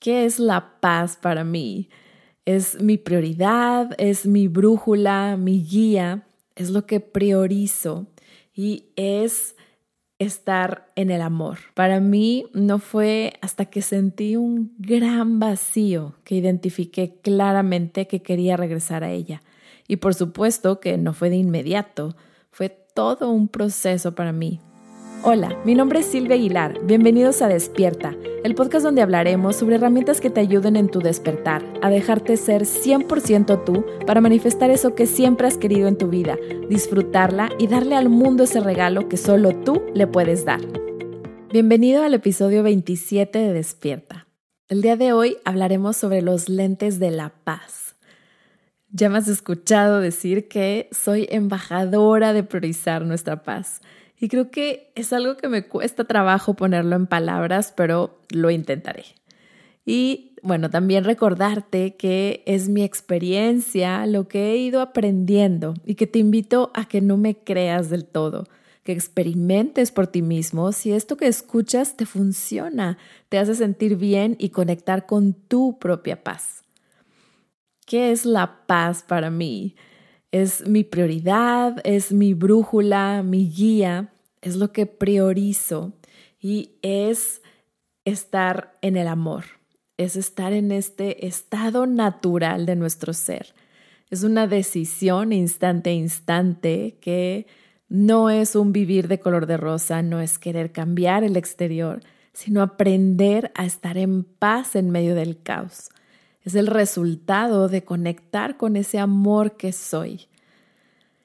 ¿Qué es la paz para mí? Es mi prioridad, es mi brújula, mi guía, es lo que priorizo y es estar en el amor. Para mí no fue hasta que sentí un gran vacío que identifiqué claramente que quería regresar a ella. Y por supuesto que no fue de inmediato, fue todo un proceso para mí. Hola, mi nombre es Silvia Aguilar. Bienvenidos a Despierta, el podcast donde hablaremos sobre herramientas que te ayuden en tu despertar, a dejarte ser 100% tú para manifestar eso que siempre has querido en tu vida, disfrutarla y darle al mundo ese regalo que solo tú le puedes dar. Bienvenido al episodio 27 de Despierta. El día de hoy hablaremos sobre los lentes de la paz. Ya me has escuchado decir que soy embajadora de priorizar nuestra paz. Y creo que es algo que me cuesta trabajo ponerlo en palabras, pero lo intentaré. Y bueno, también recordarte que es mi experiencia, lo que he ido aprendiendo y que te invito a que no me creas del todo, que experimentes por ti mismo si esto que escuchas te funciona, te hace sentir bien y conectar con tu propia paz. ¿Qué es la paz para mí? Es mi prioridad, es mi brújula, mi guía, es lo que priorizo y es estar en el amor, es estar en este estado natural de nuestro ser. Es una decisión instante a instante que no es un vivir de color de rosa, no es querer cambiar el exterior, sino aprender a estar en paz en medio del caos es el resultado de conectar con ese amor que soy.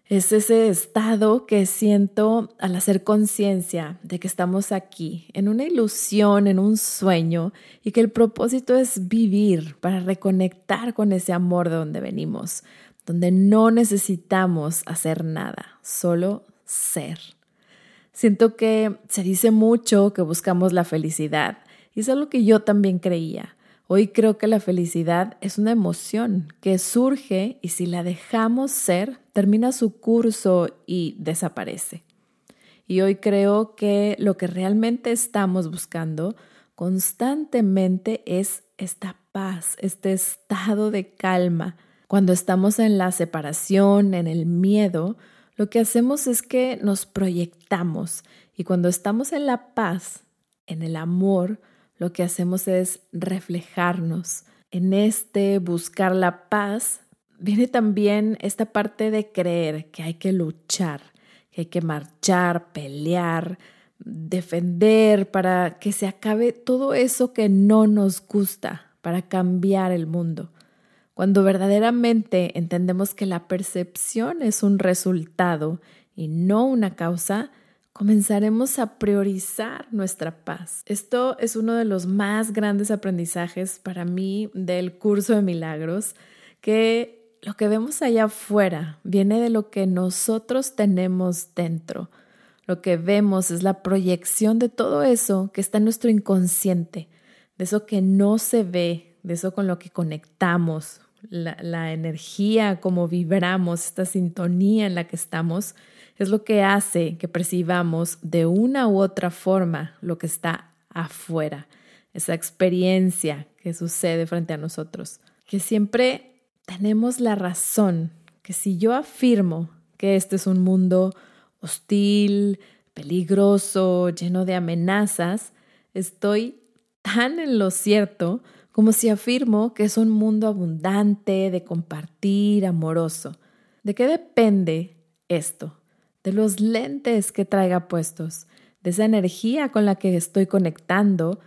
Es ese estado que siento al hacer conciencia de que estamos aquí, en una ilusión, en un sueño, y que el propósito es vivir para reconectar con ese amor de donde venimos, donde no necesitamos hacer nada, solo ser. Siento que se dice mucho que buscamos la felicidad, y es algo que yo también creía Hoy creo que la felicidad es una emoción que surge y si la dejamos ser, termina su curso y desaparece. Y hoy creo que lo que realmente estamos buscando constantemente es esta paz, este estado de calma. Cuando estamos en la separación, en el miedo, lo que hacemos es que nos proyectamos y cuando estamos en la paz, en el amor, lo que hacemos es reflejarnos. En este buscar la paz viene también esta parte de creer que hay que luchar, que hay que marchar, pelear, defender para que se acabe todo eso que no nos gusta, para cambiar el mundo. Cuando verdaderamente entendemos que la percepción es un resultado y no una causa, comenzaremos a priorizar nuestra paz. Esto es uno de los más grandes aprendizajes para mí del curso de milagros, que lo que vemos allá afuera viene de lo que nosotros tenemos dentro. Lo que vemos es la proyección de todo eso que está en nuestro inconsciente, de eso que no se ve, de eso con lo que conectamos, la, la energía, como vibramos, esta sintonía en la que estamos es lo que hace que percibamos de una u otra forma lo que está afuera, esa experiencia que sucede frente a nosotros. Que siempre tenemos la razón, que si yo afirmo que este es un mundo hostil, peligroso, lleno de amenazas, estoy tan en lo cierto como si afirmo que es un mundo abundante, de compartir, amoroso. ¿De qué depende esto? de los lentes que traiga puestos, de esa energía con la que estoy conectando,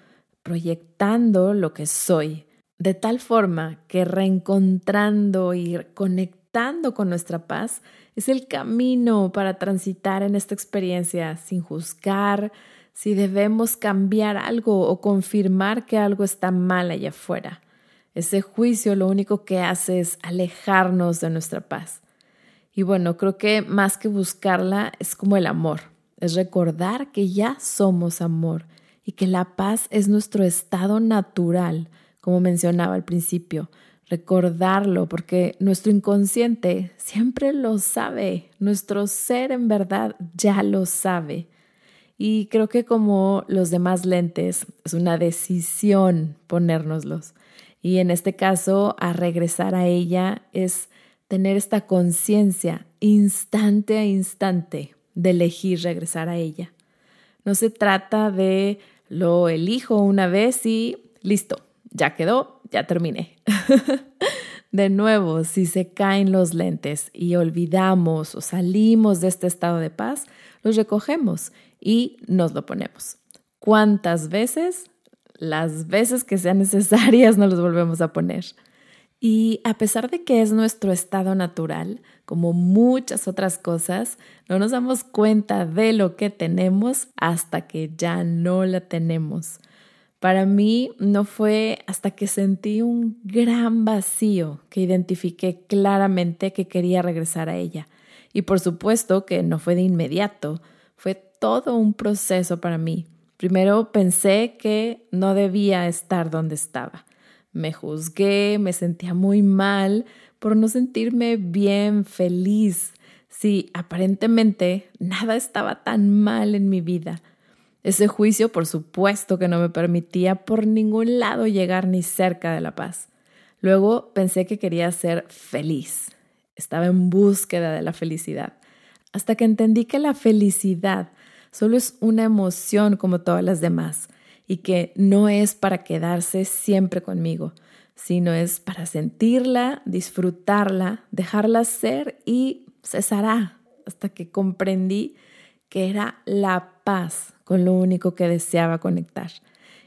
proyectando lo que soy, de tal forma que reencontrando y conectando con nuestra paz es el camino para transitar en esta experiencia sin juzgar si debemos cambiar algo o confirmar que algo está mal allá afuera. Ese juicio lo único que hace es alejarnos de nuestra paz. Y bueno, creo que más que buscarla es como el amor, es recordar que ya somos amor y que la paz es nuestro estado natural, como mencionaba al principio. Recordarlo porque nuestro inconsciente siempre lo sabe, nuestro ser en verdad ya lo sabe. Y creo que como los demás lentes, es una decisión ponérnoslos. Y en este caso, a regresar a ella es tener esta conciencia instante a instante de elegir regresar a ella. No se trata de lo elijo una vez y listo, ya quedó, ya terminé. de nuevo, si se caen los lentes y olvidamos o salimos de este estado de paz, los recogemos y nos lo ponemos. ¿Cuántas veces? Las veces que sean necesarias nos los volvemos a poner. Y a pesar de que es nuestro estado natural, como muchas otras cosas, no nos damos cuenta de lo que tenemos hasta que ya no la tenemos. Para mí no fue hasta que sentí un gran vacío que identifiqué claramente que quería regresar a ella. Y por supuesto que no fue de inmediato, fue todo un proceso para mí. Primero pensé que no debía estar donde estaba. Me juzgué, me sentía muy mal por no sentirme bien, feliz. Sí, aparentemente nada estaba tan mal en mi vida. Ese juicio, por supuesto, que no me permitía por ningún lado llegar ni cerca de la paz. Luego pensé que quería ser feliz. Estaba en búsqueda de la felicidad. Hasta que entendí que la felicidad solo es una emoción como todas las demás y que no es para quedarse siempre conmigo, sino es para sentirla, disfrutarla, dejarla ser y cesará hasta que comprendí que era la paz con lo único que deseaba conectar.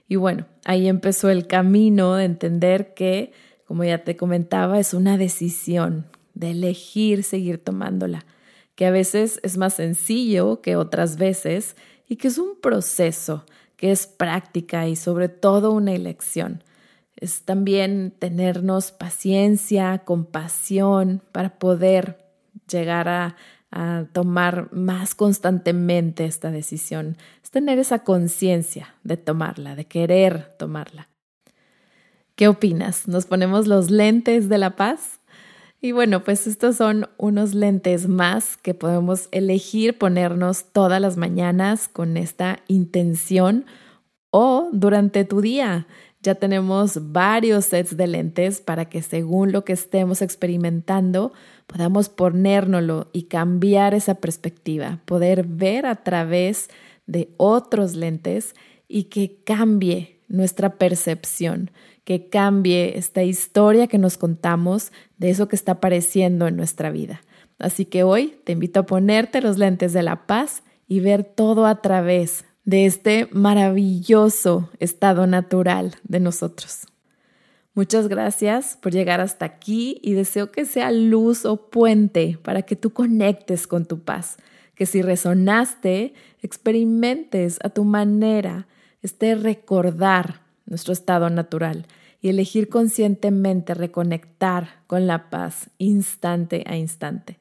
Y bueno, ahí empezó el camino de entender que, como ya te comentaba, es una decisión de elegir seguir tomándola, que a veces es más sencillo que otras veces y que es un proceso que es práctica y sobre todo una elección. Es también tenernos paciencia, compasión para poder llegar a, a tomar más constantemente esta decisión. Es tener esa conciencia de tomarla, de querer tomarla. ¿Qué opinas? ¿Nos ponemos los lentes de la paz? Y bueno, pues estos son unos lentes más que podemos elegir ponernos todas las mañanas con esta intención o durante tu día. Ya tenemos varios sets de lentes para que según lo que estemos experimentando podamos ponérnoslo y cambiar esa perspectiva, poder ver a través de otros lentes y que cambie nuestra percepción, que cambie esta historia que nos contamos de eso que está apareciendo en nuestra vida. Así que hoy te invito a ponerte los lentes de la paz y ver todo a través de este maravilloso estado natural de nosotros. Muchas gracias por llegar hasta aquí y deseo que sea luz o puente para que tú conectes con tu paz, que si resonaste, experimentes a tu manera este recordar nuestro estado natural y elegir conscientemente reconectar con la paz instante a instante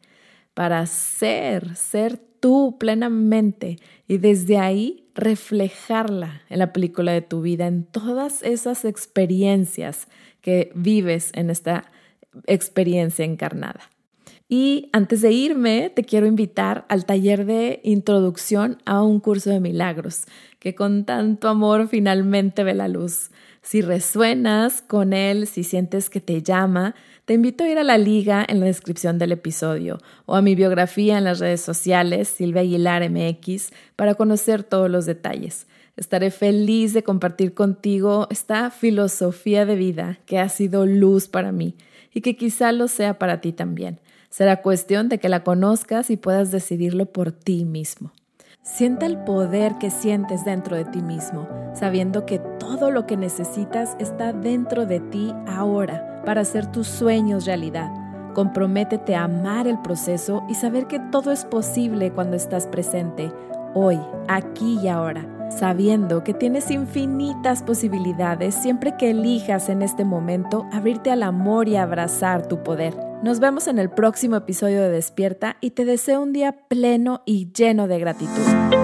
para ser, ser tú plenamente y desde ahí reflejarla en la película de tu vida, en todas esas experiencias que vives en esta experiencia encarnada. Y antes de irme, te quiero invitar al taller de introducción a un curso de milagros, que con tanto amor finalmente ve la luz. Si resuenas con él, si sientes que te llama, te invito a ir a la liga en la descripción del episodio o a mi biografía en las redes sociales, Silvia Aguilar MX, para conocer todos los detalles. Estaré feliz de compartir contigo esta filosofía de vida que ha sido luz para mí y que quizá lo sea para ti también. Será cuestión de que la conozcas y puedas decidirlo por ti mismo. Sienta el poder que sientes dentro de ti mismo, sabiendo que todo lo que necesitas está dentro de ti ahora para hacer tus sueños realidad. Comprométete a amar el proceso y saber que todo es posible cuando estás presente, hoy, aquí y ahora, sabiendo que tienes infinitas posibilidades siempre que elijas en este momento abrirte al amor y abrazar tu poder. Nos vemos en el próximo episodio de Despierta y te deseo un día pleno y lleno de gratitud.